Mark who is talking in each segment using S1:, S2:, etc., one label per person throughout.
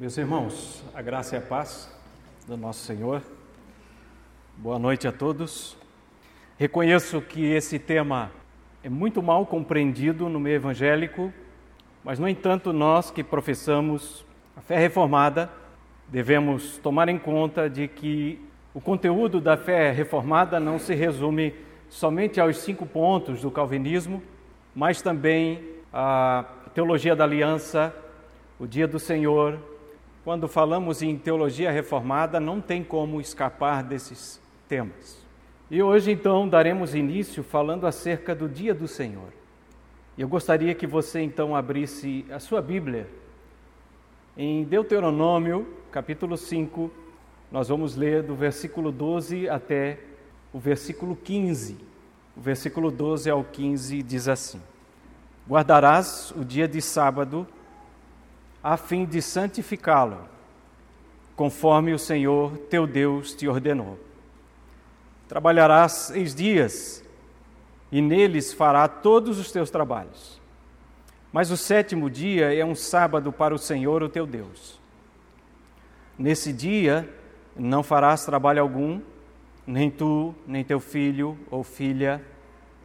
S1: Meus irmãos, a graça e a paz do nosso Senhor. Boa noite a todos. Reconheço que esse tema é muito mal compreendido no meio evangélico, mas, no entanto, nós que professamos a fé reformada devemos tomar em conta de que o conteúdo da fé reformada não se resume somente aos cinco pontos do calvinismo, mas também a teologia da aliança, o dia do Senhor. Quando falamos em teologia reformada, não tem como escapar desses temas. E hoje, então, daremos início falando acerca do dia do Senhor. Eu gostaria que você, então, abrisse a sua Bíblia em Deuteronômio, capítulo 5, nós vamos ler do versículo 12 até o versículo 15. O versículo 12 ao 15 diz assim: Guardarás o dia de sábado a fim de santificá-lo, conforme o Senhor teu Deus te ordenou. Trabalharás seis dias e neles fará todos os teus trabalhos. Mas o sétimo dia é um sábado para o Senhor, o teu Deus. Nesse dia não farás trabalho algum, nem tu, nem teu filho ou filha,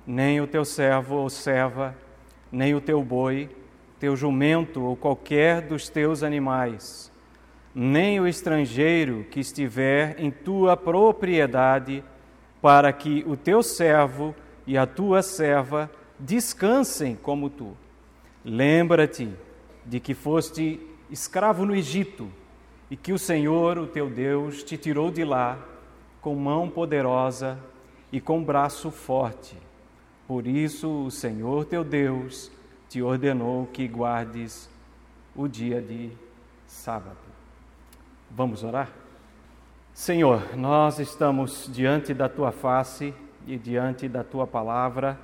S1: nem o teu servo ou serva, nem o teu boi, teu jumento ou qualquer dos teus animais, nem o estrangeiro que estiver em tua propriedade, para que o teu servo e a tua serva descansem como tu. Lembra-te de que foste escravo no Egito e que o Senhor, o teu Deus, te tirou de lá com mão poderosa e com braço forte. Por isso, o Senhor teu Deus te ordenou que guardes o dia de sábado. Vamos orar? Senhor, nós estamos diante da tua face e diante da tua palavra.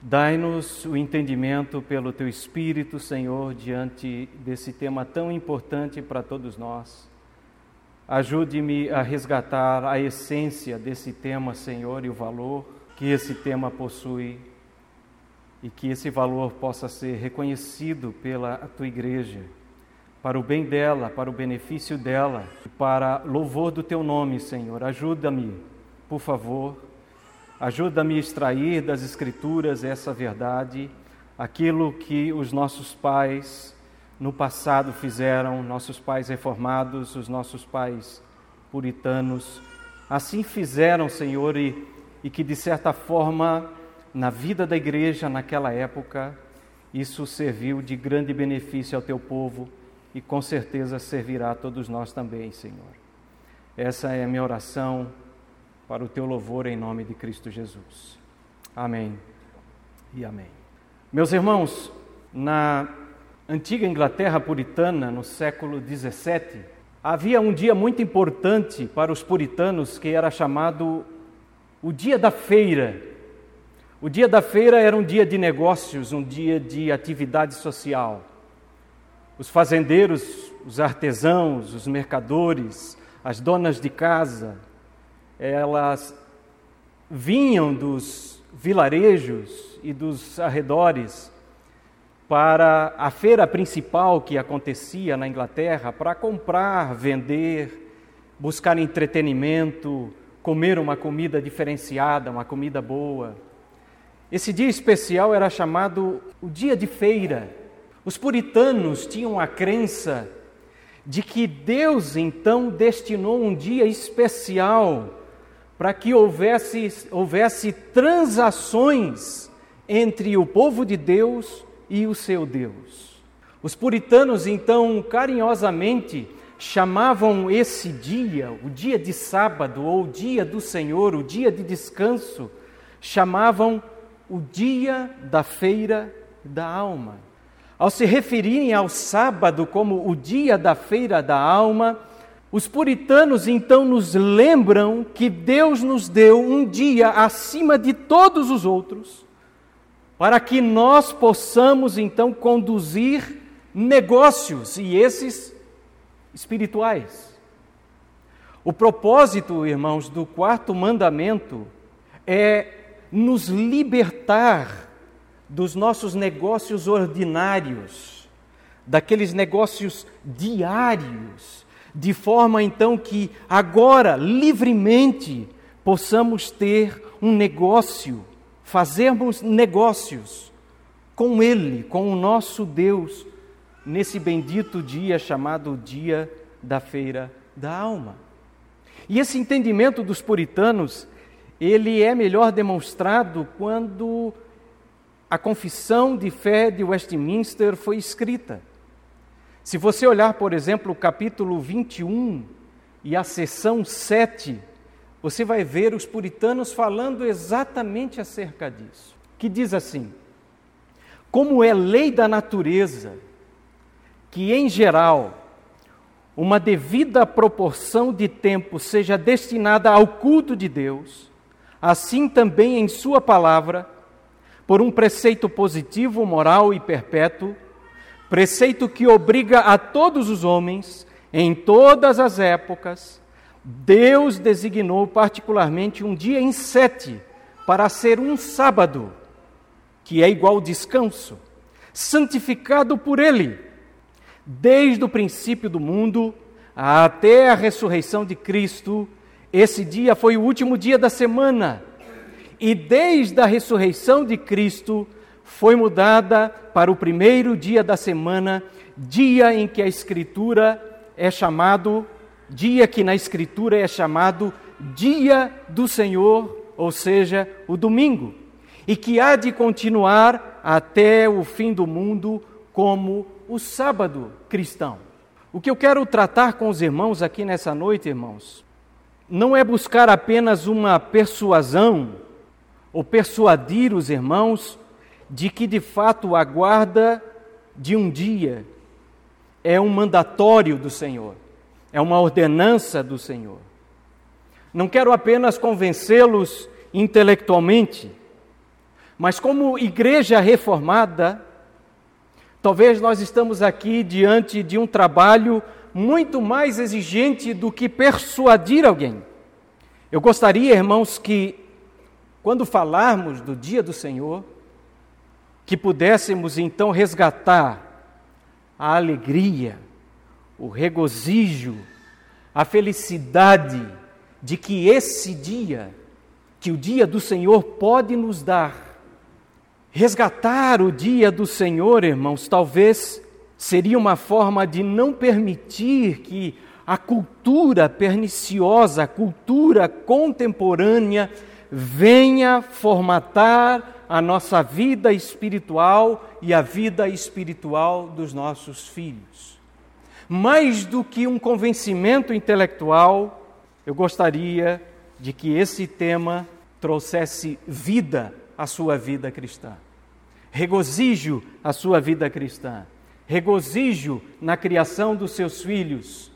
S1: Dai-nos o entendimento pelo teu Espírito, Senhor, diante desse tema tão importante para todos nós. Ajude-me a resgatar a essência desse tema, Senhor, e o valor que esse tema possui, e que esse valor possa ser reconhecido pela tua igreja, para o bem dela, para o benefício dela, para louvor do teu nome, Senhor. Ajuda-me, por favor Ajuda-me a extrair das Escrituras essa verdade, aquilo que os nossos pais no passado fizeram, nossos pais reformados, os nossos pais puritanos, assim fizeram, Senhor, e, e que de certa forma, na vida da igreja naquela época, isso serviu de grande benefício ao teu povo e com certeza servirá a todos nós também, Senhor. Essa é a minha oração para o teu louvor em nome de Cristo Jesus. Amém e amém. Meus irmãos, na antiga Inglaterra puritana, no século 17, havia um dia muito importante para os puritanos que era chamado o Dia da Feira. O Dia da Feira era um dia de negócios, um dia de atividade social. Os fazendeiros, os artesãos, os mercadores, as donas de casa, elas vinham dos vilarejos e dos arredores para a feira principal que acontecia na Inglaterra para comprar, vender, buscar entretenimento, comer uma comida diferenciada, uma comida boa. Esse dia especial era chamado o dia de feira. Os puritanos tinham a crença de que Deus então destinou um dia especial para que houvesse, houvesse transações entre o povo de Deus e o seu Deus. Os puritanos, então, carinhosamente chamavam esse dia, o dia de sábado, ou o dia do Senhor, o dia de descanso, chamavam o dia da feira da alma. Ao se referirem ao sábado como o dia da feira da alma, os puritanos então nos lembram que Deus nos deu um dia acima de todos os outros, para que nós possamos então conduzir negócios e esses espirituais. O propósito, irmãos, do quarto mandamento é nos libertar dos nossos negócios ordinários daqueles negócios diários, de forma então que agora, livremente, possamos ter um negócio, fazermos negócios com Ele, com o nosso Deus, nesse bendito dia chamado Dia da Feira da Alma. E esse entendimento dos puritanos, ele é melhor demonstrado quando a confissão de fé de Westminster foi escrita. Se você olhar, por exemplo, o capítulo 21 e a seção 7, você vai ver os puritanos falando exatamente acerca disso. Que diz assim: Como é lei da natureza que, em geral, uma devida proporção de tempo seja destinada ao culto de Deus, assim também em Sua palavra, por um preceito positivo, moral e perpétuo, preceito que obriga a todos os homens, em todas as épocas, Deus designou particularmente um dia em sete para ser um sábado, que é igual descanso, santificado por Ele, desde o princípio do mundo até a ressurreição de Cristo. Esse dia foi o último dia da semana, e desde a ressurreição de Cristo, foi mudada para o primeiro dia da semana, dia em que a Escritura é chamado, dia que na Escritura é chamado Dia do Senhor, ou seja, o domingo, e que há de continuar até o fim do mundo como o sábado cristão. O que eu quero tratar com os irmãos aqui nessa noite, irmãos, não é buscar apenas uma persuasão ou persuadir os irmãos de que de fato a guarda de um dia é um mandatório do Senhor, é uma ordenança do Senhor. Não quero apenas convencê-los intelectualmente, mas como igreja reformada, talvez nós estamos aqui diante de um trabalho muito mais exigente do que persuadir alguém. Eu gostaria, irmãos, que quando falarmos do dia do Senhor, que pudéssemos então resgatar a alegria, o regozijo, a felicidade de que esse dia, que o dia do Senhor pode nos dar. Resgatar o dia do Senhor, irmãos, talvez seria uma forma de não permitir que a cultura perniciosa, a cultura contemporânea, venha formatar a nossa vida espiritual e a vida espiritual dos nossos filhos. Mais do que um convencimento intelectual, eu gostaria de que esse tema trouxesse vida à sua vida cristã, regozijo à sua vida cristã, regozijo na criação dos seus filhos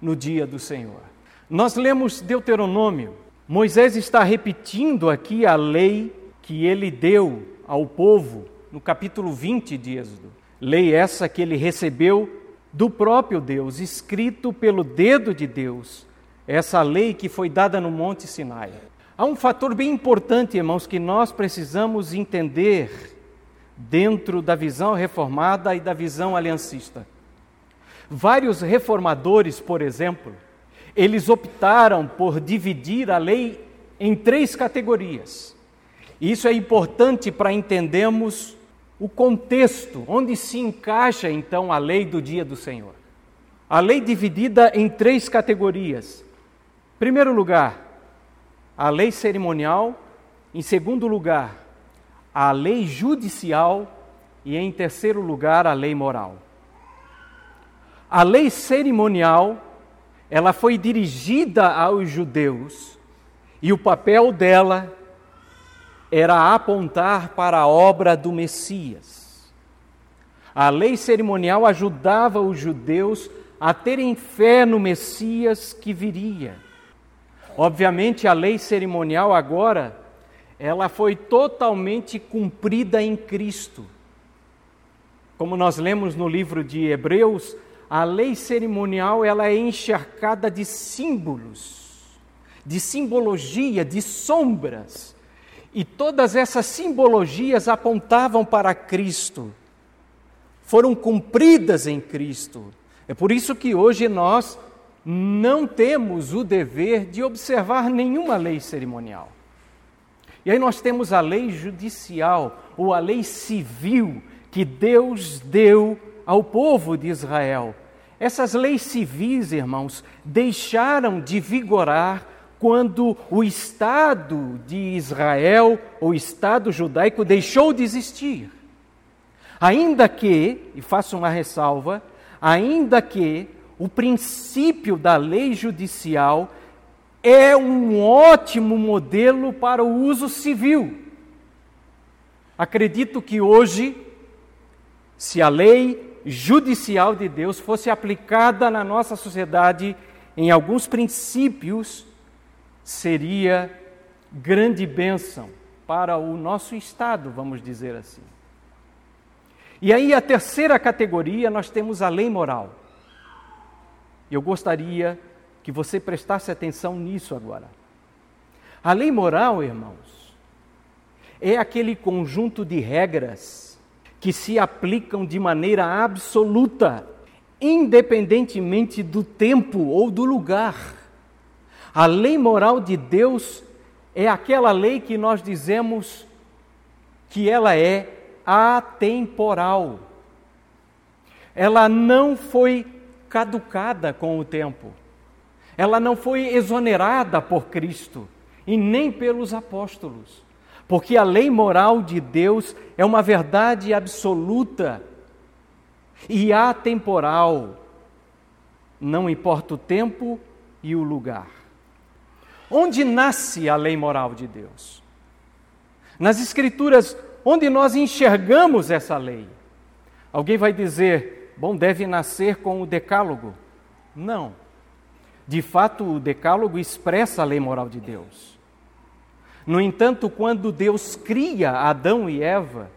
S1: no dia do Senhor. Nós lemos Deuteronômio, Moisés está repetindo aqui a lei que ele deu ao povo no capítulo 20 de Êxodo. Lei essa que ele recebeu do próprio Deus, escrito pelo dedo de Deus, essa lei que foi dada no Monte Sinai. Há um fator bem importante, irmãos, que nós precisamos entender dentro da visão reformada e da visão aliancista. Vários reformadores, por exemplo, eles optaram por dividir a lei em três categorias. Isso é importante para entendermos o contexto, onde se encaixa então a lei do dia do Senhor. A lei dividida em três categorias. Em primeiro lugar, a lei cerimonial. Em segundo lugar, a lei judicial. E em terceiro lugar, a lei moral. A lei cerimonial, ela foi dirigida aos judeus e o papel dela era apontar para a obra do Messias. A lei cerimonial ajudava os judeus a terem fé no Messias que viria. Obviamente, a lei cerimonial agora ela foi totalmente cumprida em Cristo. Como nós lemos no livro de Hebreus, a lei cerimonial ela é encharcada de símbolos, de simbologia, de sombras e todas essas simbologias apontavam para Cristo. foram cumpridas em Cristo. É por isso que hoje nós não temos o dever de observar nenhuma lei cerimonial. E aí nós temos a lei judicial ou a lei civil que Deus deu ao povo de Israel. Essas leis civis, irmãos, deixaram de vigorar quando o Estado de Israel, o Estado judaico, deixou de existir. Ainda que, e faço uma ressalva, ainda que o princípio da lei judicial é um ótimo modelo para o uso civil. Acredito que hoje, se a lei judicial de Deus fosse aplicada na nossa sociedade em alguns princípios, seria grande bênção para o nosso Estado, vamos dizer assim. E aí, a terceira categoria, nós temos a lei moral. Eu gostaria que você prestasse atenção nisso agora. A lei moral, irmãos, é aquele conjunto de regras que se aplicam de maneira absoluta, independentemente do tempo ou do lugar. A lei moral de Deus é aquela lei que nós dizemos que ela é atemporal. Ela não foi caducada com o tempo. Ela não foi exonerada por Cristo e nem pelos apóstolos. Porque a lei moral de Deus é uma verdade absoluta e atemporal. Não importa o tempo e o lugar. Onde nasce a lei moral de Deus? Nas Escrituras, onde nós enxergamos essa lei. Alguém vai dizer, bom, deve nascer com o Decálogo. Não. De fato, o Decálogo expressa a lei moral de Deus. No entanto, quando Deus cria Adão e Eva,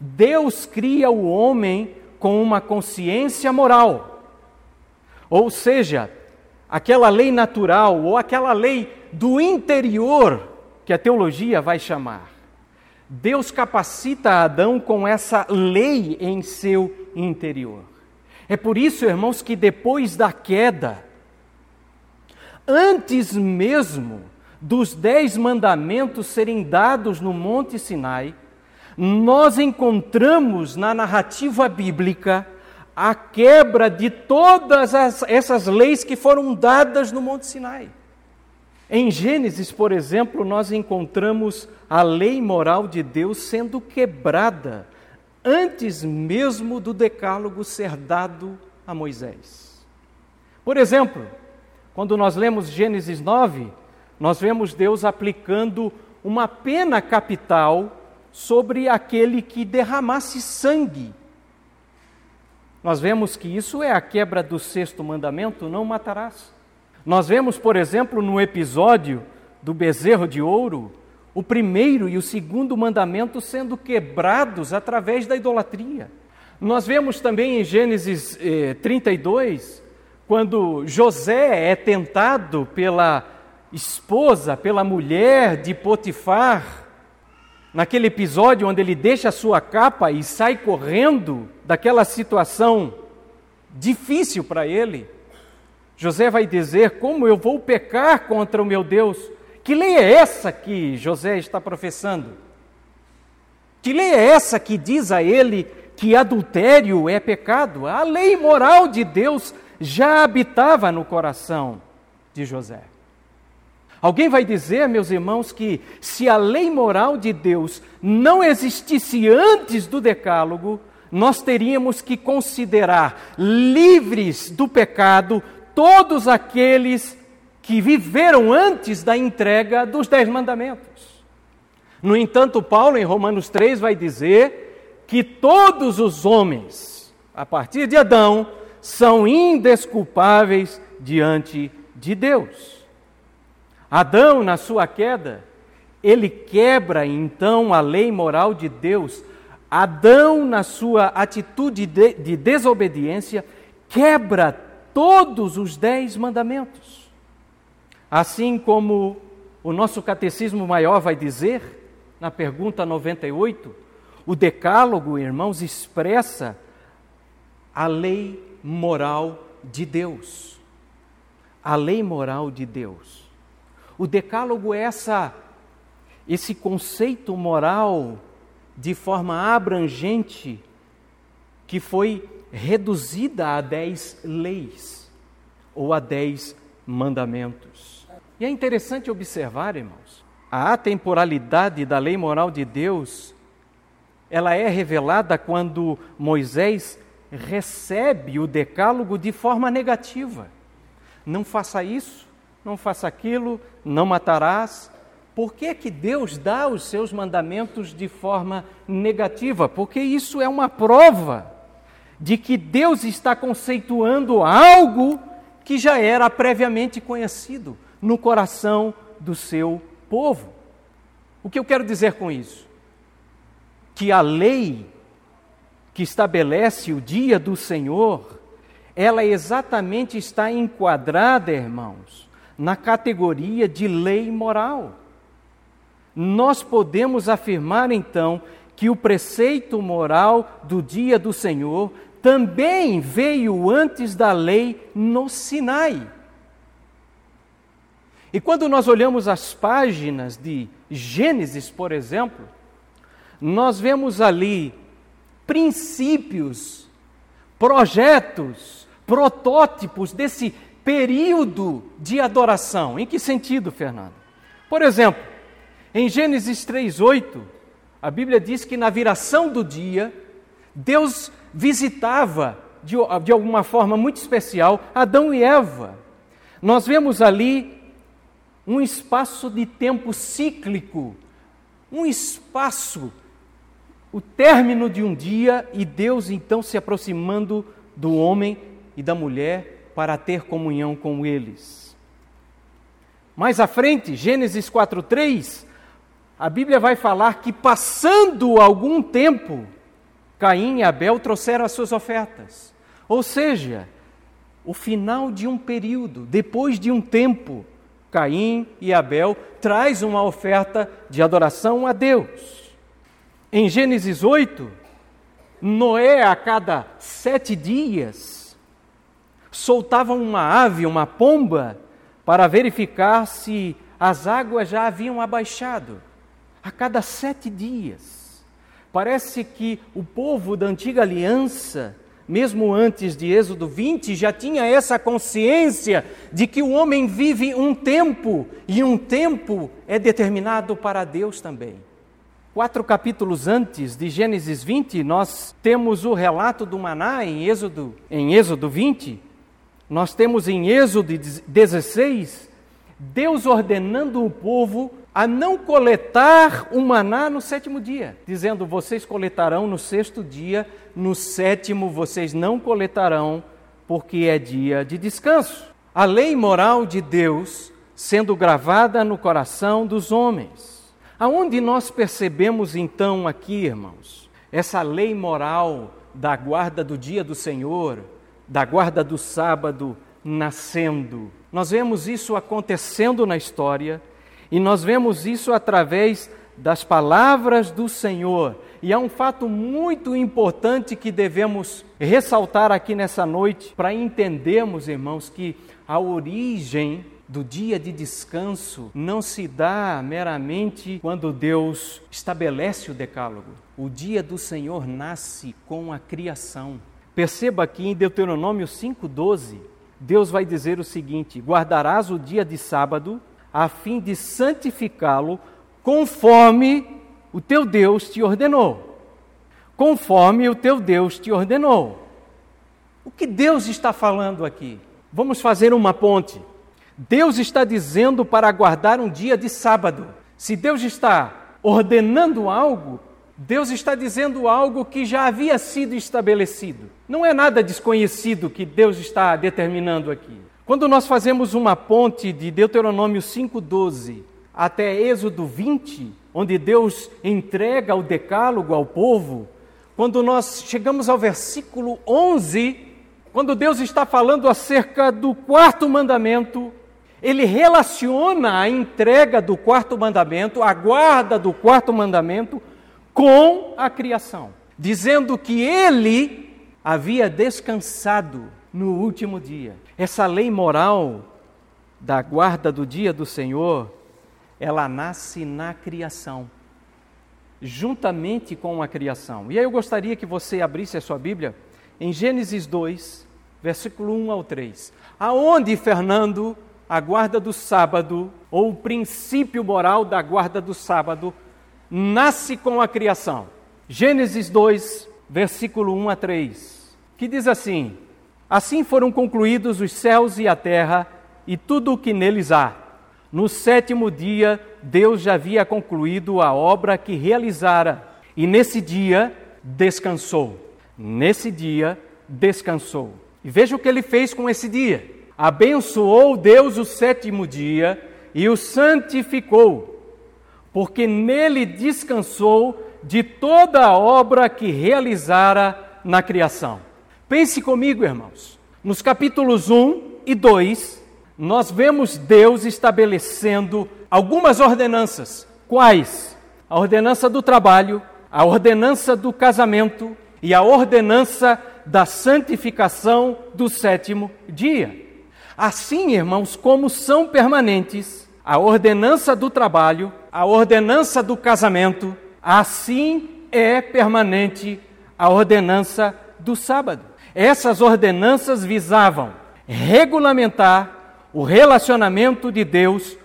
S1: Deus cria o homem com uma consciência moral. Ou seja, aquela lei natural ou aquela lei do interior que a teologia vai chamar. Deus capacita Adão com essa lei em seu interior. É por isso, irmãos, que depois da queda, antes mesmo dos dez mandamentos serem dados no Monte Sinai, nós encontramos na narrativa bíblica a quebra de todas as, essas leis que foram dadas no Monte Sinai. Em Gênesis, por exemplo, nós encontramos a lei moral de Deus sendo quebrada antes mesmo do decálogo ser dado a Moisés. Por exemplo, quando nós lemos Gênesis 9, nós vemos Deus aplicando uma pena capital sobre aquele que derramasse sangue. Nós vemos que isso é a quebra do sexto mandamento: não matarás. Nós vemos, por exemplo, no episódio do bezerro de ouro, o primeiro e o segundo mandamento sendo quebrados através da idolatria. Nós vemos também em Gênesis eh, 32, quando José é tentado pela esposa, pela mulher de Potifar, naquele episódio onde ele deixa a sua capa e sai correndo daquela situação difícil para ele. José vai dizer: Como eu vou pecar contra o meu Deus? Que lei é essa que José está professando? Que lei é essa que diz a ele que adultério é pecado? A lei moral de Deus já habitava no coração de José. Alguém vai dizer, meus irmãos, que se a lei moral de Deus não existisse antes do Decálogo, nós teríamos que considerar livres do pecado todos aqueles que viveram antes da entrega dos Dez Mandamentos. No entanto, Paulo, em Romanos 3, vai dizer que todos os homens, a partir de Adão, são indesculpáveis diante de Deus. Adão, na sua queda, ele quebra então a lei moral de Deus. Adão, na sua atitude de, de desobediência, quebra todos os dez mandamentos. Assim como o nosso catecismo maior vai dizer, na pergunta 98, o Decálogo, irmãos, expressa a lei moral de Deus. A lei moral de Deus. O decálogo é essa esse conceito moral de forma abrangente que foi reduzida a dez leis ou a dez mandamentos. E é interessante observar, irmãos, a atemporalidade da lei moral de Deus, ela é revelada quando Moisés recebe o decálogo de forma negativa. Não faça isso, não faça aquilo, não matarás. Por que, que Deus dá os seus mandamentos de forma negativa? Porque isso é uma prova de que Deus está conceituando algo que já era previamente conhecido no coração do seu povo. O que eu quero dizer com isso? Que a lei que estabelece o dia do Senhor, ela exatamente está enquadrada, irmãos, na categoria de lei moral. Nós podemos afirmar então que o preceito moral do dia do Senhor também veio antes da lei no Sinai. E quando nós olhamos as páginas de Gênesis, por exemplo, nós vemos ali princípios, projetos, protótipos desse período de adoração. Em que sentido, Fernando? Por exemplo, em Gênesis 3:8, a Bíblia diz que na viração do dia, Deus visitava de, de alguma forma muito especial Adão e Eva. Nós vemos ali um espaço de tempo cíclico, um espaço o término de um dia e Deus então se aproximando do homem e da mulher para ter comunhão com eles. Mais à frente, Gênesis 4:3, a Bíblia vai falar que passando algum tempo, Caim e Abel trouxeram as suas ofertas. Ou seja, o final de um período, depois de um tempo, Caim e Abel traz uma oferta de adoração a Deus. Em Gênesis 8, Noé, a cada sete dias, soltava uma ave, uma pomba, para verificar se as águas já haviam abaixado. A cada sete dias. Parece que o povo da antiga aliança, mesmo antes de Êxodo 20, já tinha essa consciência de que o homem vive um tempo e um tempo é determinado para Deus também. Quatro capítulos antes de Gênesis 20, nós temos o relato do maná em Êxodo, em Êxodo 20. Nós temos em Êxodo 16 Deus ordenando o povo a não coletar o maná no sétimo dia, dizendo: Vocês coletarão no sexto dia, no sétimo vocês não coletarão, porque é dia de descanso. A lei moral de Deus sendo gravada no coração dos homens. Aonde nós percebemos então aqui, irmãos, essa lei moral da guarda do dia do Senhor, da guarda do sábado nascendo? Nós vemos isso acontecendo na história e nós vemos isso através das palavras do Senhor. E há um fato muito importante que devemos ressaltar aqui nessa noite para entendermos, irmãos, que a origem do dia de descanso não se dá meramente quando Deus estabelece o decálogo. O dia do Senhor nasce com a criação. Perceba aqui em Deuteronômio 5,12, Deus vai dizer o seguinte: Guardarás o dia de sábado, a fim de santificá-lo, conforme o teu Deus te ordenou. Conforme o teu Deus te ordenou. O que Deus está falando aqui? Vamos fazer uma ponte. Deus está dizendo para guardar um dia de sábado. Se Deus está ordenando algo, Deus está dizendo algo que já havia sido estabelecido. Não é nada desconhecido que Deus está determinando aqui. Quando nós fazemos uma ponte de Deuteronômio 5,12 até Êxodo 20, onde Deus entrega o decálogo ao povo, quando nós chegamos ao versículo 11, quando Deus está falando acerca do quarto mandamento, ele relaciona a entrega do quarto mandamento, a guarda do quarto mandamento, com a criação, dizendo que ele, havia descansado no último dia. Essa lei moral da guarda do dia do Senhor, ela nasce na criação, juntamente com a criação. E aí eu gostaria que você abrisse a sua Bíblia em Gênesis 2, versículo 1 ao 3. Aonde, Fernando, a guarda do sábado, ou o princípio moral da guarda do sábado, nasce com a criação? Gênesis 2, versículo 1 a 3, que diz assim: Assim foram concluídos os céus e a terra e tudo o que neles há. No sétimo dia, Deus já havia concluído a obra que realizara, e nesse dia descansou. Nesse dia descansou. E veja o que ele fez com esse dia. Abençoou Deus o sétimo dia e o santificou, porque nele descansou de toda a obra que realizara na criação. Pense comigo, irmãos. Nos capítulos 1 e 2, nós vemos Deus estabelecendo algumas ordenanças. Quais? A ordenança do trabalho, a ordenança do casamento e a ordenança da santificação do sétimo dia. Assim, irmãos, como são permanentes a ordenança do trabalho, a ordenança do casamento, assim é permanente a ordenança do sábado. Essas ordenanças visavam regulamentar o relacionamento de Deus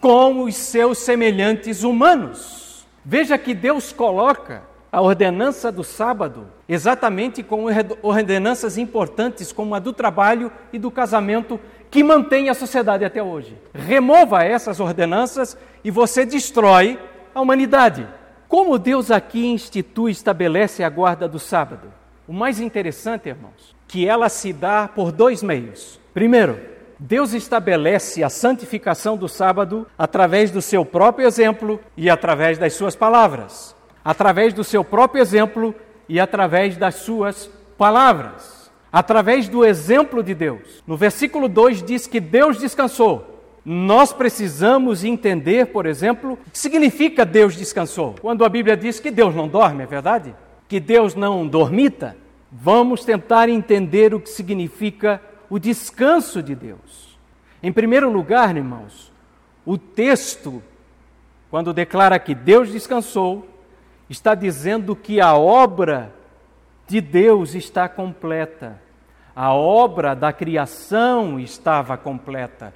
S1: com os seus semelhantes humanos. Veja que Deus coloca a ordenança do sábado, exatamente com ordenanças importantes como a do trabalho e do casamento, que mantém a sociedade até hoje. Remova essas ordenanças e você destrói a humanidade. Como Deus aqui institui e estabelece a guarda do sábado? O mais interessante, irmãos, que ela se dá por dois meios. Primeiro, Deus estabelece a santificação do sábado através do seu próprio exemplo e através das suas palavras através do seu próprio exemplo e através das suas palavras, através do exemplo de Deus. No versículo 2 diz que Deus descansou. Nós precisamos entender, por exemplo, o que significa Deus descansou. Quando a Bíblia diz que Deus não dorme, é verdade? Que Deus não dormita? Vamos tentar entender o que significa o descanso de Deus. Em primeiro lugar, irmãos, o texto, quando declara que Deus descansou, está dizendo que a obra de Deus está completa. A obra da criação estava completa.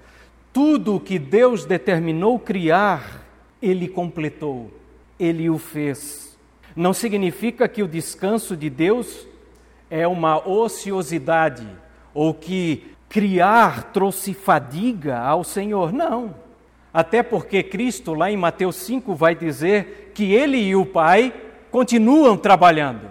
S1: Tudo o que Deus determinou criar, Ele completou, Ele o fez. Não significa que o descanso de Deus é uma ociosidade ou que criar trouxe fadiga ao Senhor. Não. Até porque Cristo, lá em Mateus 5, vai dizer que ele e o Pai continuam trabalhando.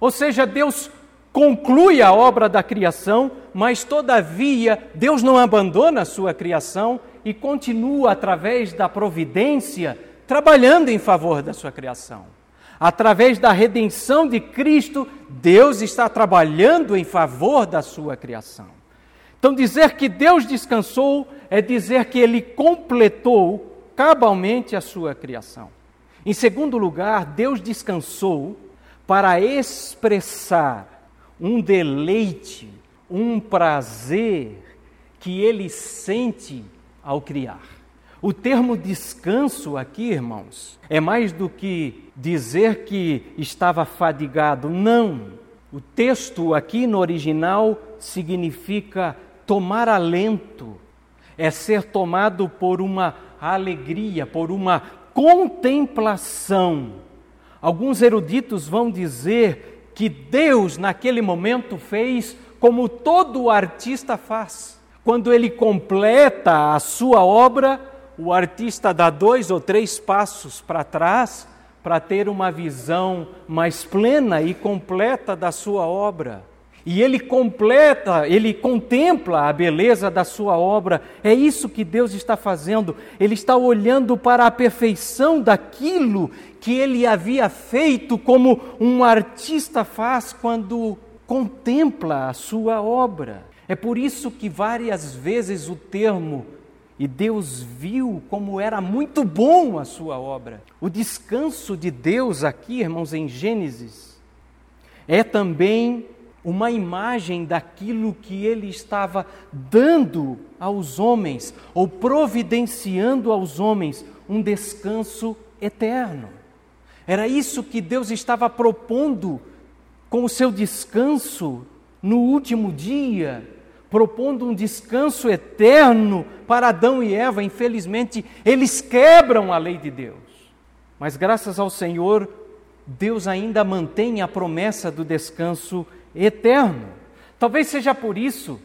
S1: Ou seja, Deus conclui a obra da criação, mas todavia Deus não abandona a sua criação e continua, através da providência, trabalhando em favor da sua criação. Através da redenção de Cristo, Deus está trabalhando em favor da sua criação. Então, dizer que Deus descansou é dizer que ele completou cabalmente a sua criação. Em segundo lugar, Deus descansou para expressar um deleite, um prazer que ele sente ao criar. O termo descanso aqui, irmãos, é mais do que dizer que estava fadigado. Não. O texto aqui no original significa tomar alento, é ser tomado por uma alegria, por uma contemplação. Alguns eruditos vão dizer que Deus, naquele momento, fez como todo artista faz. Quando ele completa a sua obra, o artista dá dois ou três passos para trás para ter uma visão mais plena e completa da sua obra. E ele completa, ele contempla a beleza da sua obra. É isso que Deus está fazendo. Ele está olhando para a perfeição daquilo que ele havia feito, como um artista faz quando contempla a sua obra. É por isso que várias vezes o termo e Deus viu como era muito bom a sua obra. O descanso de Deus aqui, irmãos, em Gênesis, é também uma imagem daquilo que ele estava dando aos homens, ou providenciando aos homens um descanso eterno. Era isso que Deus estava propondo com o seu descanso no último dia, propondo um descanso eterno para Adão e Eva. Infelizmente, eles quebram a lei de Deus. Mas graças ao Senhor, Deus ainda mantém a promessa do descanso eterno. Talvez seja por isso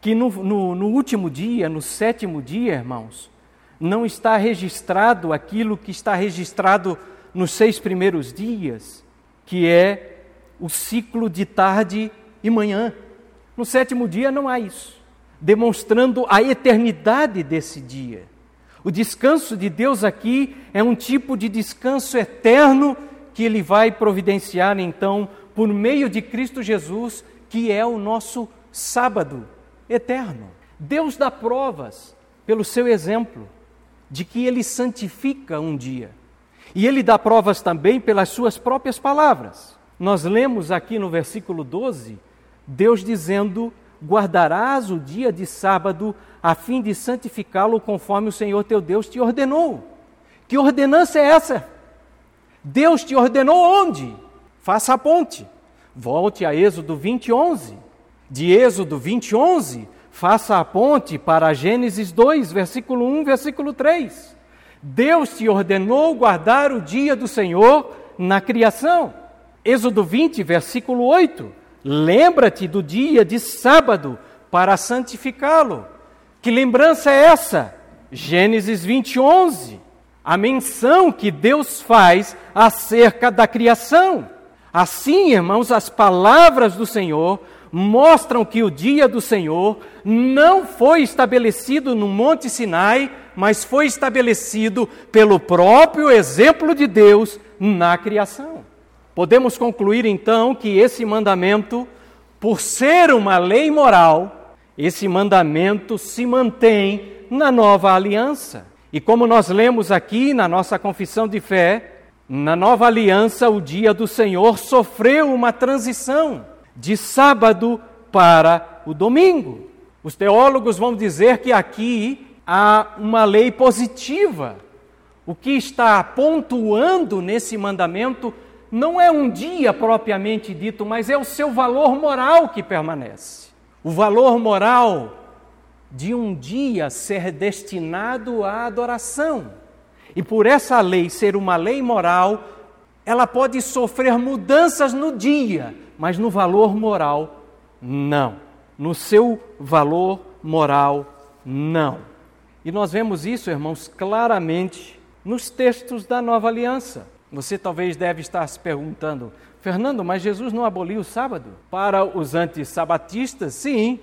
S1: que no, no, no, último dia, no sétimo dia, irmãos, não está registrado aquilo que está registrado nos seis primeiros dias, que é o ciclo de tarde e manhã. No sétimo dia não há isso, demonstrando a eternidade desse dia. O descanso de Deus aqui é um tipo de descanso eterno que Ele vai providenciar então por meio de Cristo Jesus, que é o nosso sábado eterno. Deus dá provas pelo seu exemplo de que Ele santifica um dia. E Ele dá provas também pelas suas próprias palavras. Nós lemos aqui no versículo 12, Deus dizendo: Guardarás o dia de sábado a fim de santificá-lo conforme o Senhor teu Deus te ordenou. Que ordenança é essa? Deus te ordenou onde? Faça a ponte. Volte a Êxodo 20, 11. De Êxodo 20, 11, faça a ponte para Gênesis 2, versículo 1, versículo 3. Deus te ordenou guardar o dia do Senhor na criação. Êxodo 20, versículo 8. Lembra-te do dia de sábado para santificá-lo. Que lembrança é essa? Gênesis 20, 11. A menção que Deus faz acerca da criação. Assim, irmãos, as palavras do Senhor mostram que o dia do Senhor não foi estabelecido no Monte Sinai, mas foi estabelecido pelo próprio exemplo de Deus na criação. Podemos concluir então que esse mandamento, por ser uma lei moral, esse mandamento se mantém na nova aliança. E como nós lemos aqui na nossa confissão de fé, na nova aliança, o dia do Senhor sofreu uma transição de sábado para o domingo. Os teólogos vão dizer que aqui há uma lei positiva. O que está pontuando nesse mandamento não é um dia propriamente dito, mas é o seu valor moral que permanece. O valor moral de um dia ser destinado à adoração. E por essa lei ser uma lei moral, ela pode sofrer mudanças no dia, mas no valor moral, não. No seu valor moral, não. E nós vemos isso, irmãos, claramente nos textos da nova aliança. Você talvez deve estar se perguntando, Fernando, mas Jesus não aboliu o sábado? Para os antissabatistas, sim.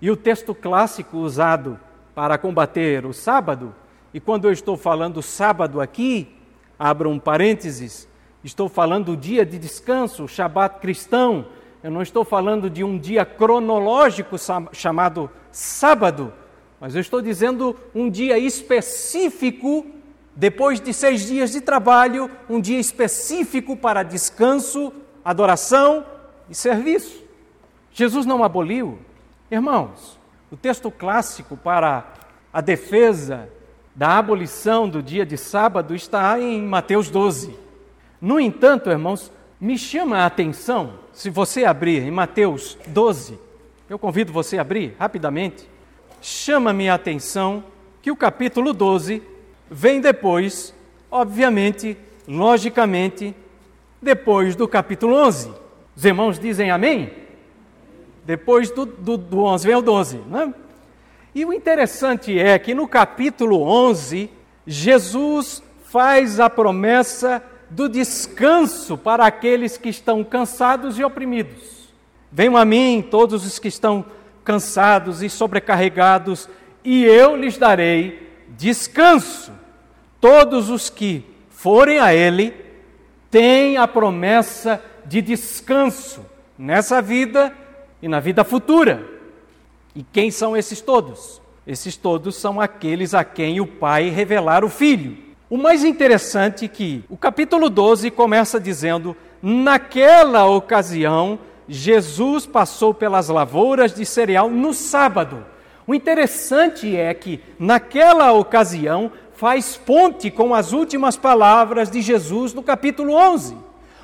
S1: E o texto clássico usado para combater o sábado e quando eu estou falando sábado aqui, abro um parênteses, estou falando do dia de descanso, o Shabat cristão. Eu não estou falando de um dia cronológico chamado sábado, mas eu estou dizendo um dia específico, depois de seis dias de trabalho, um dia específico para descanso, adoração e serviço. Jesus não aboliu. Irmãos, o texto clássico para a defesa da abolição do dia de sábado está em Mateus 12. No entanto, irmãos, me chama a atenção, se você abrir em Mateus 12, eu convido você a abrir rapidamente, chama-me a atenção que o capítulo 12 vem depois, obviamente, logicamente, depois do capítulo 11. Os irmãos dizem amém? Depois do, do, do 11 vem o 12, não é? E o interessante é que no capítulo 11, Jesus faz a promessa do descanso para aqueles que estão cansados e oprimidos. Venham a mim todos os que estão cansados e sobrecarregados, e eu lhes darei descanso. Todos os que forem a Ele têm a promessa de descanso nessa vida e na vida futura. E quem são esses todos? Esses todos são aqueles a quem o Pai revelar o Filho. O mais interessante é que o capítulo 12 começa dizendo: Naquela ocasião, Jesus passou pelas lavouras de cereal no sábado. O interessante é que, naquela ocasião, faz ponte com as últimas palavras de Jesus no capítulo 11,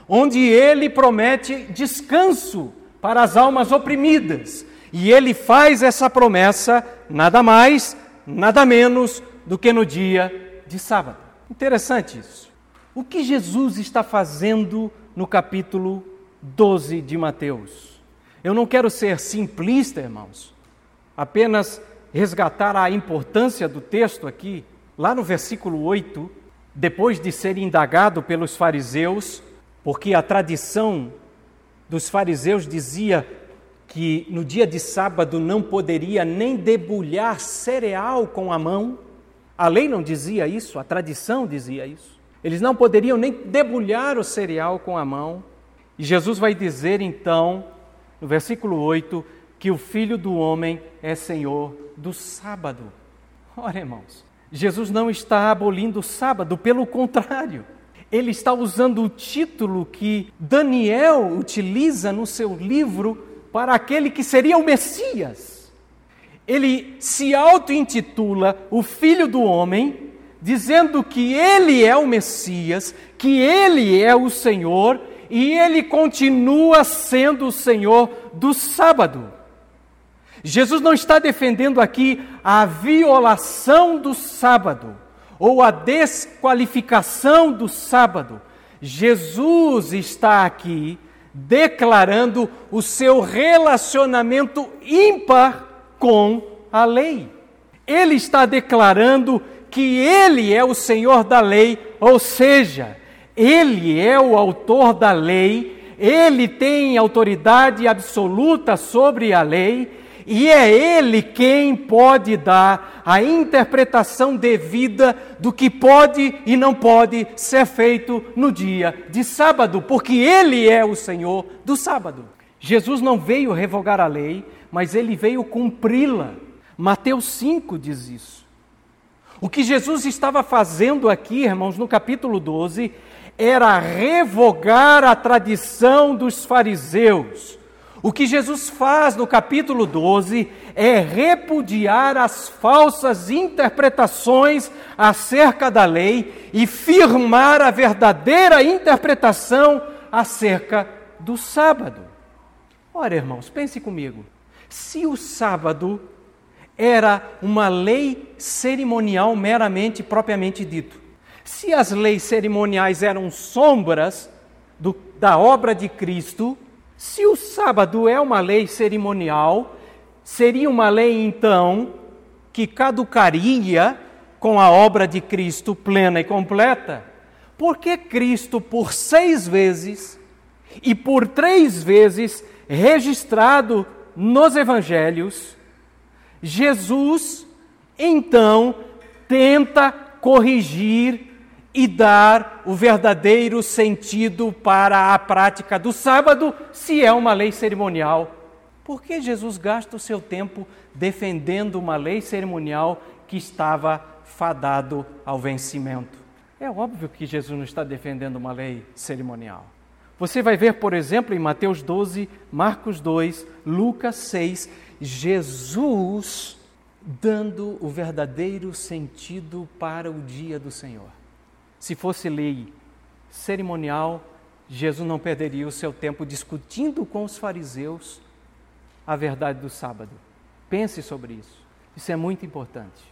S1: onde ele promete descanso para as almas oprimidas. E ele faz essa promessa nada mais, nada menos do que no dia de sábado. Interessante isso. O que Jesus está fazendo no capítulo 12 de Mateus? Eu não quero ser simplista, irmãos, apenas resgatar a importância do texto aqui. Lá no versículo 8, depois de ser indagado pelos fariseus, porque a tradição dos fariseus dizia que no dia de sábado não poderia nem debulhar cereal com a mão. A lei não dizia isso, a tradição dizia isso. Eles não poderiam nem debulhar o cereal com a mão. E Jesus vai dizer então, no versículo 8, que o filho do homem é senhor do sábado. Ora, irmãos, Jesus não está abolindo o sábado, pelo contrário ele está usando o título que Daniel utiliza no seu livro para aquele que seria o Messias. Ele se auto-intitula o Filho do Homem, dizendo que ele é o Messias, que ele é o Senhor e ele continua sendo o Senhor do sábado. Jesus não está defendendo aqui a violação do sábado ou a desqualificação do sábado. Jesus está aqui declarando o seu relacionamento ímpar com a lei. Ele está declarando que ele é o Senhor da lei, ou seja, ele é o autor da lei, ele tem autoridade absoluta sobre a lei e é Ele quem pode dar a interpretação devida do que pode e não pode ser feito no dia de sábado, porque Ele é o Senhor do sábado. Jesus não veio revogar a lei, mas ele veio cumpri-la. Mateus 5 diz isso. O que Jesus estava fazendo aqui, irmãos, no capítulo 12, era revogar a tradição dos fariseus o que Jesus faz no capítulo 12 é repudiar as falsas interpretações acerca da lei e firmar a verdadeira interpretação acerca do sábado. Ora, irmãos, pense comigo. Se o sábado era uma lei cerimonial meramente propriamente dito, se as leis cerimoniais eram sombras do, da obra de Cristo, se o sábado é uma lei cerimonial, seria uma lei então que caducaria com a obra de Cristo plena e completa? Porque Cristo, por seis vezes e por três vezes registrado nos evangelhos, Jesus então tenta corrigir e dar o verdadeiro sentido para a prática do sábado, se é uma lei cerimonial. Por que Jesus gasta o seu tempo defendendo uma lei cerimonial que estava fadado ao vencimento? É óbvio que Jesus não está defendendo uma lei cerimonial. Você vai ver, por exemplo, em Mateus 12, Marcos 2, Lucas 6, Jesus dando o verdadeiro sentido para o dia do Senhor. Se fosse lei cerimonial, Jesus não perderia o seu tempo discutindo com os fariseus a verdade do sábado. Pense sobre isso. Isso é muito importante.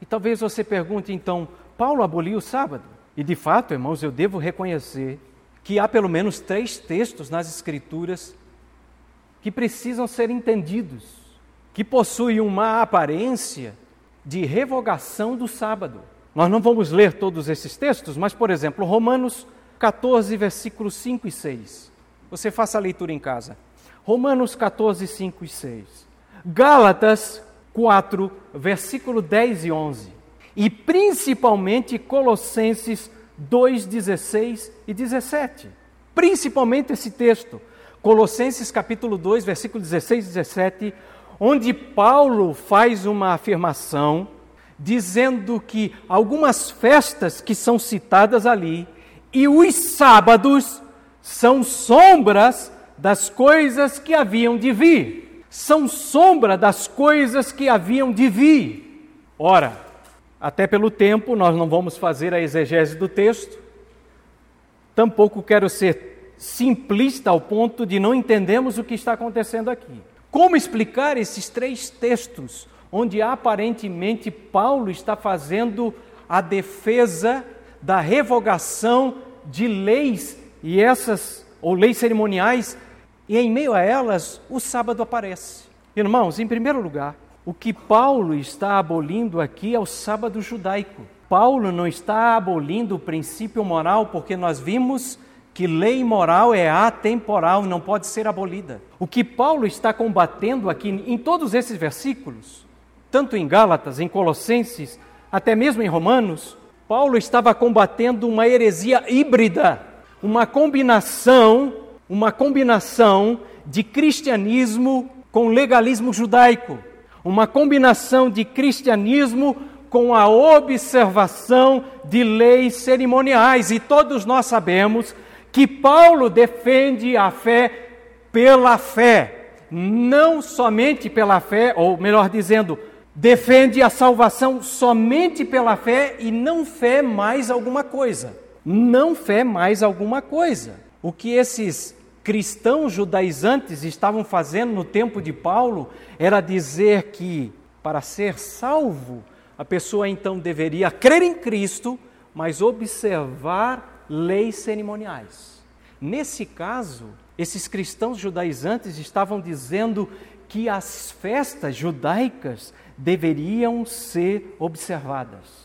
S1: E talvez você pergunte então: Paulo aboliu o sábado? E de fato, irmãos, eu devo reconhecer que há pelo menos três textos nas Escrituras que precisam ser entendidos, que possuem uma aparência de revogação do sábado. Nós não vamos ler todos esses textos, mas, por exemplo, Romanos 14, versículos 5 e 6. Você faça a leitura em casa. Romanos 14, 5 e 6. Gálatas 4, versículo 10 e 11. E principalmente Colossenses 2, 16 e 17. Principalmente esse texto. Colossenses capítulo 2, versículo 16 e 17, onde Paulo faz uma afirmação dizendo que algumas festas que são citadas ali e os sábados são sombras das coisas que haviam de vir. São sombra das coisas que haviam de vir. Ora, até pelo tempo, nós não vamos fazer a exegese do texto. Tampouco quero ser simplista ao ponto de não entendermos o que está acontecendo aqui. Como explicar esses três textos, onde aparentemente Paulo está fazendo a defesa da revogação de leis e essas ou leis cerimoniais, e em meio a elas o sábado aparece. Irmãos, em primeiro lugar, o que Paulo está abolindo aqui é o sábado judaico. Paulo não está abolindo o princípio moral porque nós vimos que lei moral é atemporal, não pode ser abolida. O que Paulo está combatendo aqui em todos esses versículos, tanto em Gálatas, em Colossenses, até mesmo em Romanos, Paulo estava combatendo uma heresia híbrida, uma combinação, uma combinação de cristianismo com legalismo judaico, uma combinação de cristianismo com a observação de leis cerimoniais. E todos nós sabemos que Paulo defende a fé pela fé, não somente pela fé, ou melhor dizendo, defende a salvação somente pela fé e não fé mais alguma coisa. Não fé mais alguma coisa. O que esses cristãos judaizantes estavam fazendo no tempo de Paulo era dizer que para ser salvo, a pessoa então deveria crer em Cristo, mas observar leis cerimoniais. Nesse caso, esses cristãos judaizantes estavam dizendo que as festas judaicas deveriam ser observadas.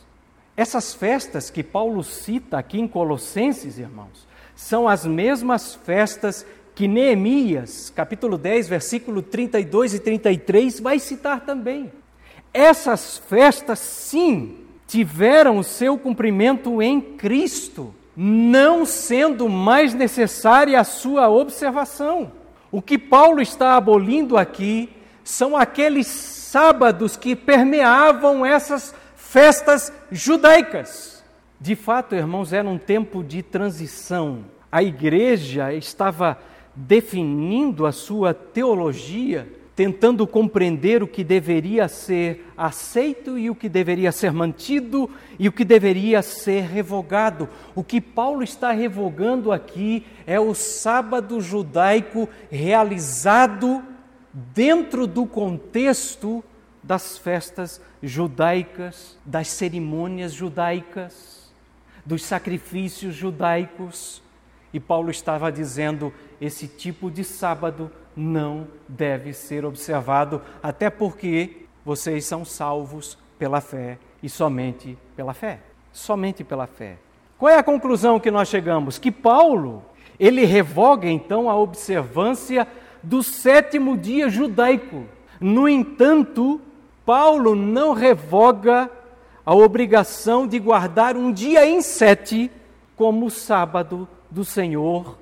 S1: Essas festas que Paulo cita aqui em Colossenses, irmãos, são as mesmas festas que Neemias, capítulo 10, versículo 32 e 33, vai citar também. Essas festas, sim, tiveram o seu cumprimento em Cristo, não sendo mais necessária a sua observação. O que Paulo está abolindo aqui são aqueles sábados que permeavam essas festas judaicas. De fato, irmãos, era um tempo de transição. A igreja estava definindo a sua teologia, tentando compreender o que deveria ser aceito e o que deveria ser mantido e o que deveria ser revogado. O que Paulo está revogando aqui é o sábado judaico realizado dentro do contexto das festas judaicas, das cerimônias judaicas, dos sacrifícios judaicos. E Paulo estava dizendo: esse tipo de sábado não deve ser observado, até porque vocês são salvos pela fé e somente pela fé. Somente pela fé. Qual é a conclusão que nós chegamos? Que Paulo, ele revoga então a observância do sétimo dia judaico. No entanto, Paulo não revoga a obrigação de guardar um dia em sete como o sábado do Senhor,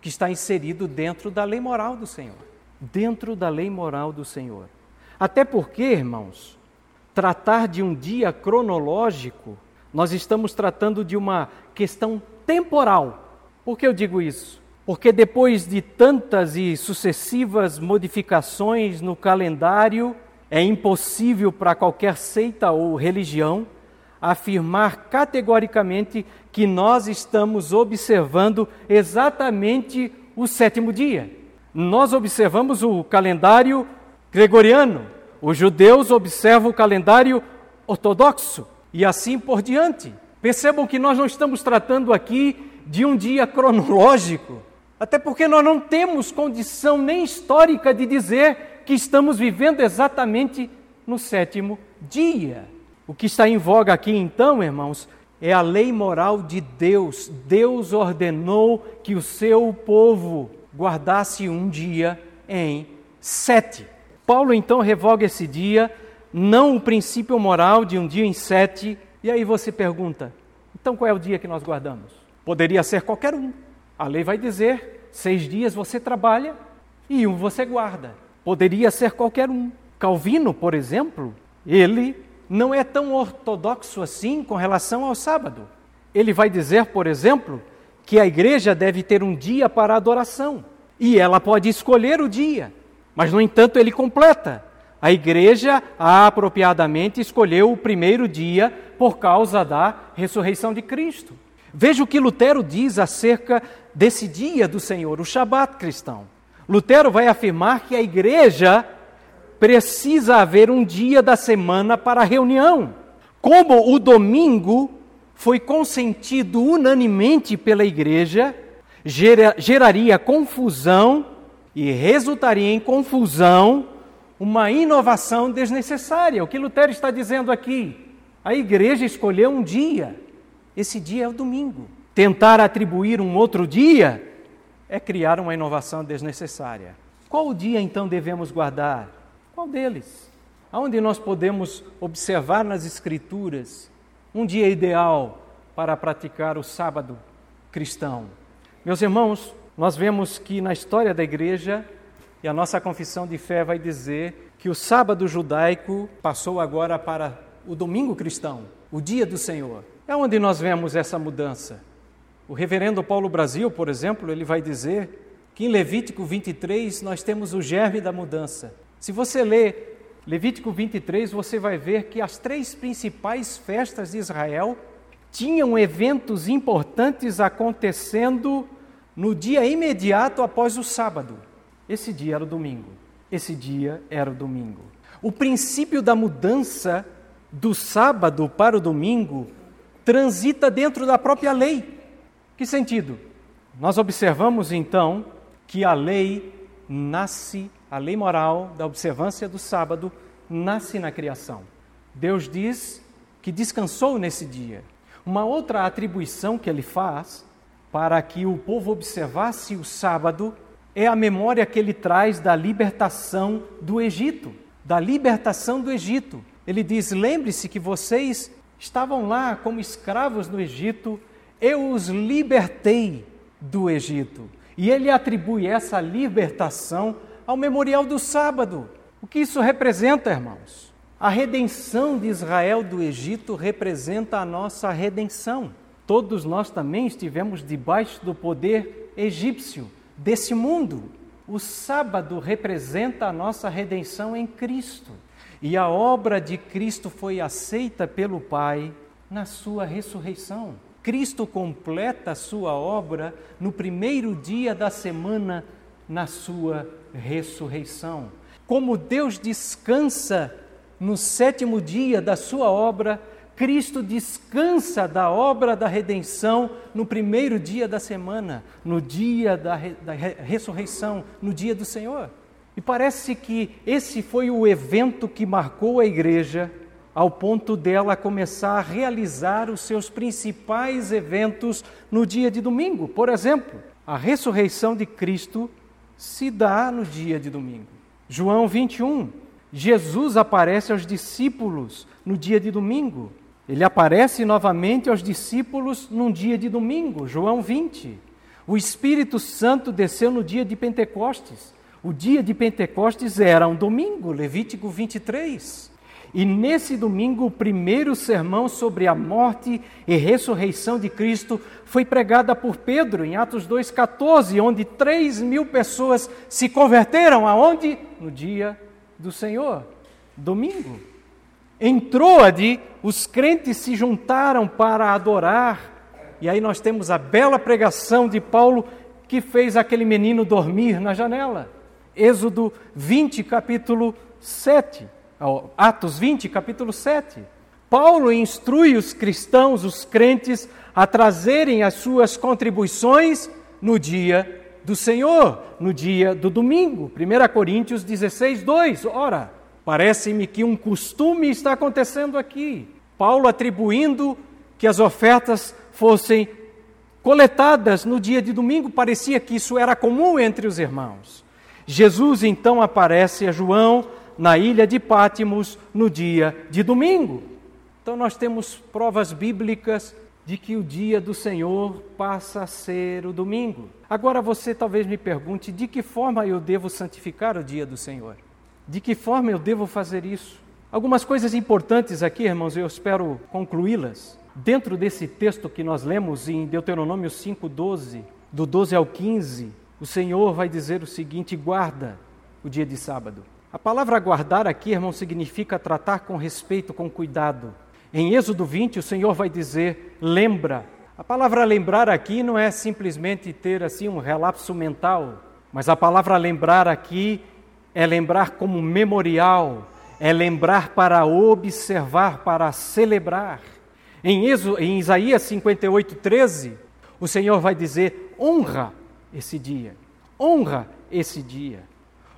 S1: que está inserido dentro da lei moral do Senhor. Dentro da lei moral do Senhor. Até porque, irmãos, tratar de um dia cronológico, nós estamos tratando de uma questão temporal. Por que eu digo isso? Porque depois de tantas e sucessivas modificações no calendário, é impossível para qualquer seita ou religião afirmar categoricamente que nós estamos observando exatamente o sétimo dia. Nós observamos o calendário gregoriano, os judeus observam o calendário ortodoxo e assim por diante. Percebam que nós não estamos tratando aqui de um dia cronológico, até porque nós não temos condição nem histórica de dizer que estamos vivendo exatamente no sétimo dia. O que está em voga aqui, então, irmãos, é a lei moral de Deus. Deus ordenou que o seu povo guardasse um dia em sete. Paulo então revoga esse dia, não o princípio moral de um dia em sete. E aí você pergunta: então qual é o dia que nós guardamos? Poderia ser qualquer um. A lei vai dizer: seis dias você trabalha e um você guarda. Poderia ser qualquer um. Calvino, por exemplo, ele não é tão ortodoxo assim com relação ao sábado. Ele vai dizer, por exemplo, que a igreja deve ter um dia para adoração. E ela pode escolher o dia, mas no entanto ele completa. A igreja apropriadamente escolheu o primeiro dia por causa da ressurreição de Cristo. Veja o que Lutero diz acerca desse dia do Senhor, o Shabat cristão. Lutero vai afirmar que a igreja precisa haver um dia da semana para reunião. Como o domingo foi consentido unanimemente pela igreja, geraria confusão e resultaria em confusão uma inovação desnecessária. O que Lutero está dizendo aqui? A igreja escolheu um dia, esse dia é o domingo. Tentar atribuir um outro dia é criar uma inovação desnecessária. Qual o dia então devemos guardar? Qual deles? Aonde nós podemos observar nas Escrituras um dia ideal para praticar o sábado cristão? Meus irmãos, nós vemos que na história da igreja, e a nossa confissão de fé vai dizer que o sábado judaico passou agora para o domingo cristão, o dia do Senhor. É onde nós vemos essa mudança. O reverendo Paulo Brasil, por exemplo, ele vai dizer que em Levítico 23 nós temos o germe da mudança. Se você ler Levítico 23, você vai ver que as três principais festas de Israel tinham eventos importantes acontecendo no dia imediato após o sábado. Esse dia era o domingo. Esse dia era o domingo. O princípio da mudança do sábado para o domingo transita dentro da própria lei. Que sentido? Nós observamos então que a lei nasce, a lei moral da observância do sábado nasce na criação. Deus diz que descansou nesse dia. Uma outra atribuição que ele faz para que o povo observasse o sábado é a memória que ele traz da libertação do Egito, da libertação do Egito. Ele diz: lembre-se que vocês estavam lá como escravos no Egito, eu os libertei do Egito. E ele atribui essa libertação ao memorial do sábado. O que isso representa, irmãos? A redenção de Israel do Egito representa a nossa redenção. Todos nós também estivemos debaixo do poder egípcio desse mundo. O sábado representa a nossa redenção em Cristo. E a obra de Cristo foi aceita pelo Pai na sua ressurreição. Cristo completa a sua obra no primeiro dia da semana, na sua ressurreição. Como Deus descansa no sétimo dia da sua obra, Cristo descansa da obra da redenção no primeiro dia da semana, no dia da, re, da ressurreição, no dia do Senhor. E parece que esse foi o evento que marcou a igreja ao ponto dela começar a realizar os seus principais eventos no dia de domingo. Por exemplo, a ressurreição de Cristo se dá no dia de domingo. João 21, Jesus aparece aos discípulos no dia de domingo. Ele aparece novamente aos discípulos num dia de domingo, João 20. O Espírito Santo desceu no dia de Pentecostes. O dia de Pentecostes era um domingo, Levítico 23. E nesse domingo, o primeiro sermão sobre a morte e ressurreição de Cristo foi pregada por Pedro em Atos 2,14, onde 3 mil pessoas se converteram. Aonde? No dia do Senhor, domingo. Em Troade, os crentes se juntaram para adorar, e aí nós temos a bela pregação de Paulo que fez aquele menino dormir na janela. Êxodo 20, capítulo 7. Atos 20, capítulo 7. Paulo instrui os cristãos, os crentes, a trazerem as suas contribuições no dia do Senhor no dia do domingo. 1 Coríntios 16, 2. Ora, parece-me que um costume está acontecendo aqui. Paulo atribuindo que as ofertas fossem coletadas no dia de domingo, parecia que isso era comum entre os irmãos. Jesus então aparece a João na ilha de Pátimos no dia de domingo. Então nós temos provas bíblicas de que o dia do Senhor passa a ser o domingo. Agora você talvez me pergunte de que forma eu devo santificar o dia do Senhor? De que forma eu devo fazer isso? Algumas coisas importantes aqui, irmãos, eu espero concluí-las. Dentro desse texto que nós lemos em Deuteronômio 5:12, do 12 ao 15, o Senhor vai dizer o seguinte: guarda o dia de sábado. A palavra guardar aqui, irmão, significa tratar com respeito, com cuidado. Em Êxodo 20, o Senhor vai dizer: lembra. A palavra lembrar aqui não é simplesmente ter assim um relapso mental, mas a palavra lembrar aqui é lembrar como memorial, é lembrar para observar, para celebrar. Em, em Isaías 58, 13, o Senhor vai dizer: honra esse dia, honra esse dia.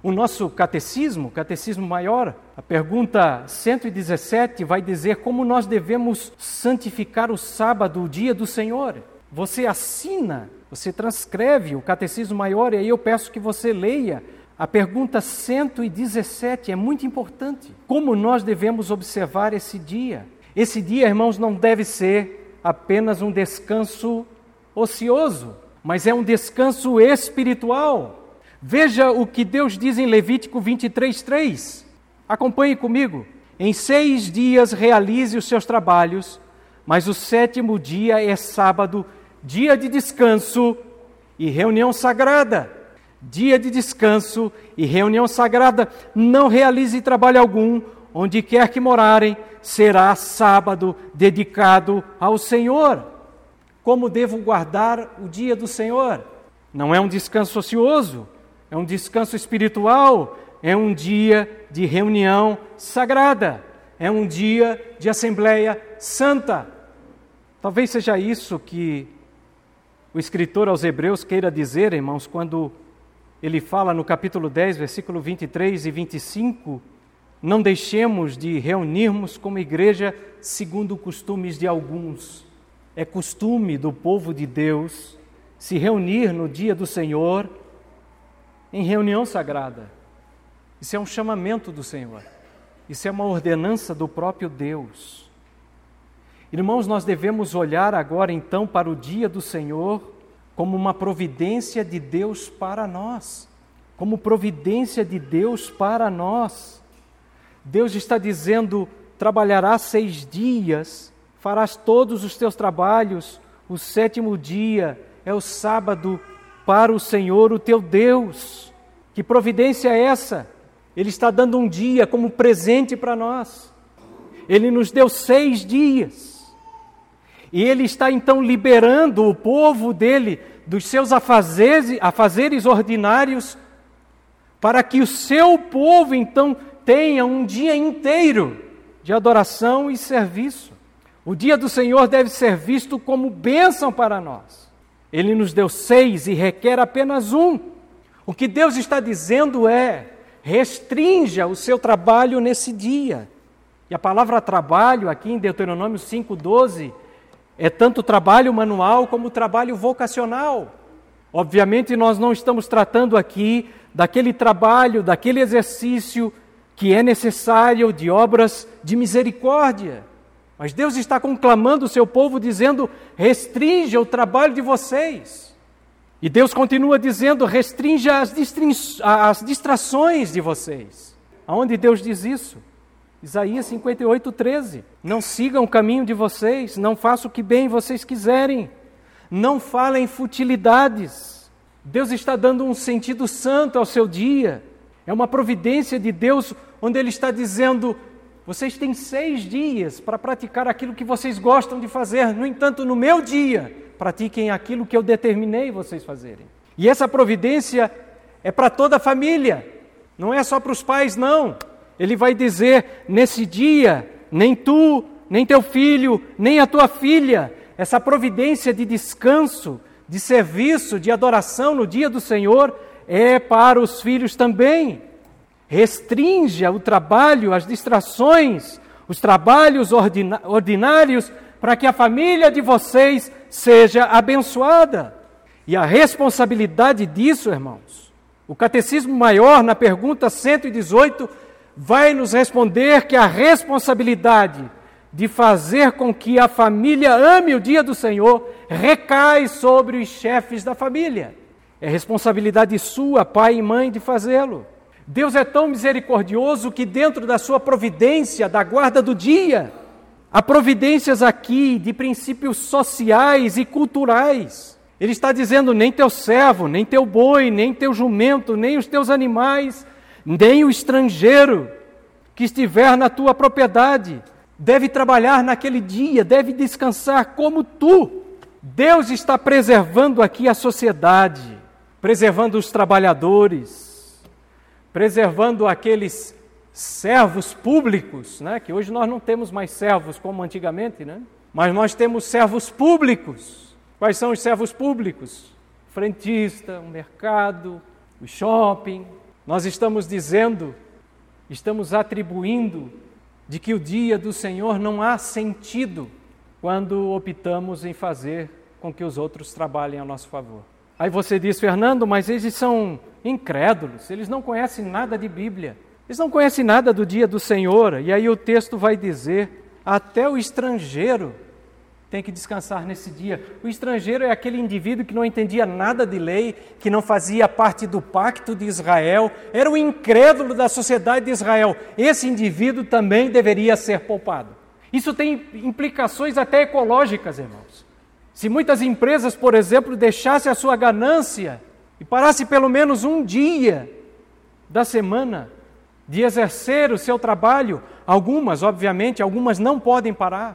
S1: O nosso catecismo, catecismo maior, a pergunta 117 vai dizer como nós devemos santificar o sábado, o dia do Senhor. Você assina, você transcreve o catecismo maior e aí eu peço que você leia a pergunta 117 é muito importante. Como nós devemos observar esse dia? Esse dia, irmãos, não deve ser apenas um descanso ocioso, mas é um descanso espiritual. Veja o que Deus diz em Levítico 23, 3. Acompanhe comigo. Em seis dias realize os seus trabalhos, mas o sétimo dia é sábado, dia de descanso e reunião sagrada. Dia de descanso e reunião sagrada. Não realize trabalho algum, onde quer que morarem, será sábado dedicado ao Senhor. Como devo guardar o dia do Senhor? Não é um descanso ocioso, é um descanso espiritual, é um dia de reunião sagrada, é um dia de assembleia santa. Talvez seja isso que o escritor aos Hebreus queira dizer, irmãos, quando ele fala no capítulo 10, versículo 23 e 25 não deixemos de reunirmos como igreja segundo costumes de alguns. É costume do povo de Deus se reunir no dia do Senhor em reunião sagrada. Isso é um chamamento do Senhor. Isso é uma ordenança do próprio Deus. Irmãos, nós devemos olhar agora então para o dia do Senhor como uma providência de Deus para nós. Como providência de Deus para nós. Deus está dizendo: trabalharás seis dias, farás todos os teus trabalhos, o sétimo dia é o sábado para o Senhor, o teu Deus. Que providência é essa? Ele está dando um dia como presente para nós. Ele nos deu seis dias. E ele está então liberando o povo dele dos seus afazeres, afazeres ordinários, para que o seu povo então tenha um dia inteiro de adoração e serviço. O dia do Senhor deve ser visto como bênção para nós. Ele nos deu seis e requer apenas um. O que Deus está dizendo é: restrinja o seu trabalho nesse dia. E a palavra trabalho, aqui em Deuteronômio 5,12, é tanto trabalho manual como trabalho vocacional. Obviamente, nós não estamos tratando aqui daquele trabalho, daquele exercício que é necessário de obras de misericórdia. Mas Deus está conclamando o seu povo, dizendo: restrinja o trabalho de vocês. E Deus continua dizendo: restrinja as, as distrações de vocês. Aonde Deus diz isso? Isaías 58, 13. Não sigam o caminho de vocês, não façam o que bem vocês quiserem, não falem futilidades. Deus está dando um sentido santo ao seu dia. É uma providência de Deus, onde Ele está dizendo: vocês têm seis dias para praticar aquilo que vocês gostam de fazer, no entanto, no meu dia, pratiquem aquilo que eu determinei vocês fazerem. E essa providência é para toda a família, não é só para os pais, não. Ele vai dizer: nesse dia, nem tu, nem teu filho, nem a tua filha, essa providência de descanso, de serviço, de adoração no dia do Senhor é para os filhos também. Restrinja o trabalho, as distrações, os trabalhos ordinários, para que a família de vocês seja abençoada. E a responsabilidade disso, irmãos, o Catecismo Maior, na pergunta 118, vai nos responder que a responsabilidade de fazer com que a família ame o dia do Senhor recai sobre os chefes da família. É responsabilidade sua, pai e mãe, de fazê-lo. Deus é tão misericordioso que, dentro da sua providência, da guarda do dia, há providências aqui de princípios sociais e culturais. Ele está dizendo: nem teu servo, nem teu boi, nem teu jumento, nem os teus animais, nem o estrangeiro que estiver na tua propriedade deve trabalhar naquele dia, deve descansar como tu. Deus está preservando aqui a sociedade, preservando os trabalhadores, preservando aqueles servos públicos, né? que hoje nós não temos mais servos como antigamente, né? mas nós temos servos públicos. Quais são os servos públicos? Frentista, o mercado, o shopping. Nós estamos dizendo, estamos atribuindo de que o dia do Senhor não há sentido quando optamos em fazer com que os outros trabalhem a nosso favor. Aí você diz, Fernando, mas eles são incrédulos, eles não conhecem nada de Bíblia, eles não conhecem nada do dia do Senhor. E aí o texto vai dizer: até o estrangeiro tem que descansar nesse dia. O estrangeiro é aquele indivíduo que não entendia nada de lei, que não fazia parte do pacto de Israel, era o incrédulo da sociedade de Israel. Esse indivíduo também deveria ser poupado. Isso tem implicações até ecológicas, irmãos. Se muitas empresas, por exemplo, deixassem a sua ganância e parasse pelo menos um dia da semana de exercer o seu trabalho, algumas, obviamente, algumas não podem parar.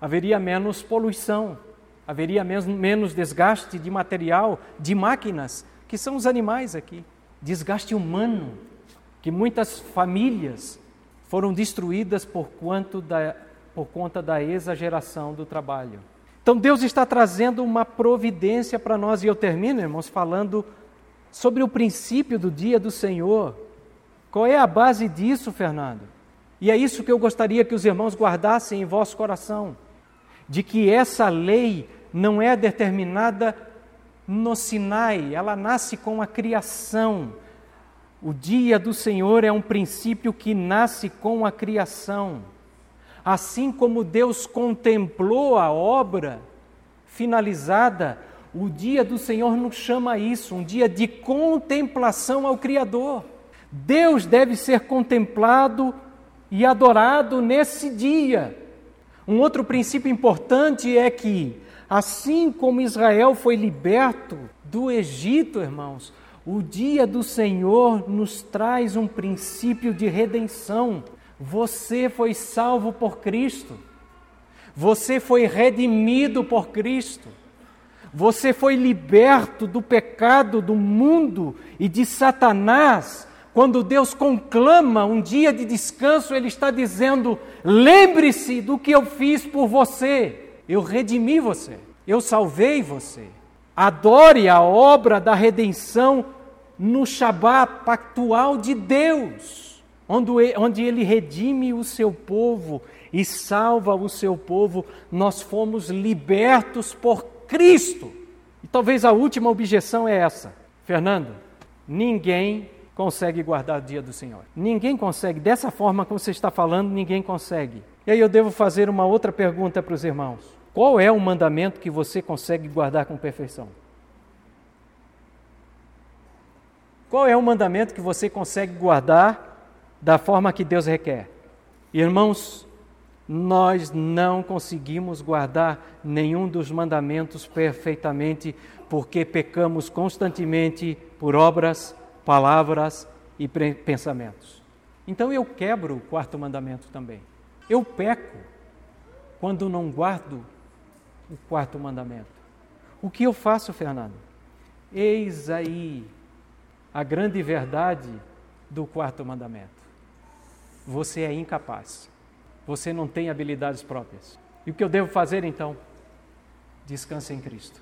S1: Haveria menos poluição, haveria menos desgaste de material, de máquinas, que são os animais aqui, desgaste humano, que muitas famílias foram destruídas por, da, por conta da exageração do trabalho. Então Deus está trazendo uma providência para nós, e eu termino, irmãos, falando sobre o princípio do dia do Senhor. Qual é a base disso, Fernando? E é isso que eu gostaria que os irmãos guardassem em vosso coração de que essa lei não é determinada no Sinai, ela nasce com a criação. O dia do Senhor é um princípio que nasce com a criação. Assim como Deus contemplou a obra finalizada, o dia do Senhor nos chama a isso, um dia de contemplação ao Criador. Deus deve ser contemplado e adorado nesse dia. Um outro princípio importante é que, assim como Israel foi liberto do Egito, irmãos, o dia do Senhor nos traz um princípio de redenção. Você foi salvo por Cristo. Você foi redimido por Cristo. Você foi liberto do pecado do mundo e de Satanás quando Deus conclama um dia de descanso, Ele está dizendo: lembre-se do que eu fiz por você. Eu redimi você, eu salvei você. Adore a obra da redenção no Shabat pactual de Deus, onde Ele redime o seu povo e salva o seu povo. Nós fomos libertos por Cristo. E talvez a última objeção é essa, Fernando: ninguém consegue guardar o dia do Senhor. Ninguém consegue, dessa forma como você está falando, ninguém consegue. E aí eu devo fazer uma outra pergunta para os irmãos: qual é o mandamento que você consegue guardar com perfeição? Qual é o mandamento que você consegue guardar da forma que Deus requer? Irmãos, nós não conseguimos guardar nenhum dos mandamentos perfeitamente porque pecamos constantemente por obras palavras e pensamentos. Então eu quebro o quarto mandamento também. Eu peco quando não guardo o quarto mandamento. O que eu faço, Fernando? Eis aí a grande verdade do quarto mandamento. Você é incapaz. Você não tem habilidades próprias. E o que eu devo fazer então? Descanse em Cristo.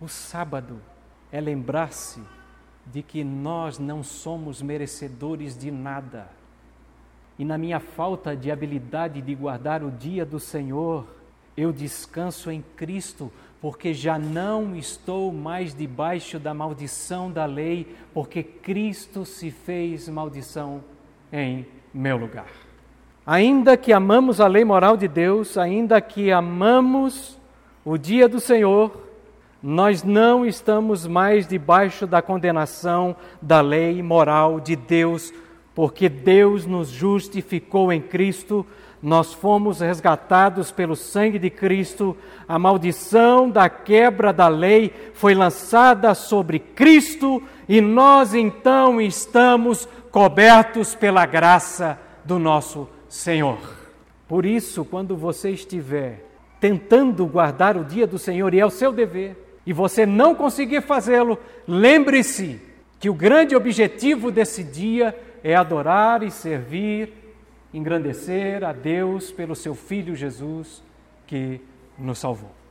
S1: O sábado é lembrar-se de que nós não somos merecedores de nada. E na minha falta de habilidade de guardar o dia do Senhor, eu descanso em Cristo, porque já não estou mais debaixo da maldição da lei, porque Cristo se fez maldição em meu lugar. Ainda que amamos a lei moral de Deus, ainda que amamos o dia do Senhor, nós não estamos mais debaixo da condenação da lei moral de Deus, porque Deus nos justificou em Cristo, nós fomos resgatados pelo sangue de Cristo, a maldição da quebra da lei foi lançada sobre Cristo e nós então estamos cobertos pela graça do nosso Senhor. Por isso, quando você estiver tentando guardar o dia do Senhor, e é o seu dever, e você não conseguir fazê-lo, lembre-se que o grande objetivo desse dia é adorar e servir engrandecer a Deus pelo seu Filho Jesus que nos salvou.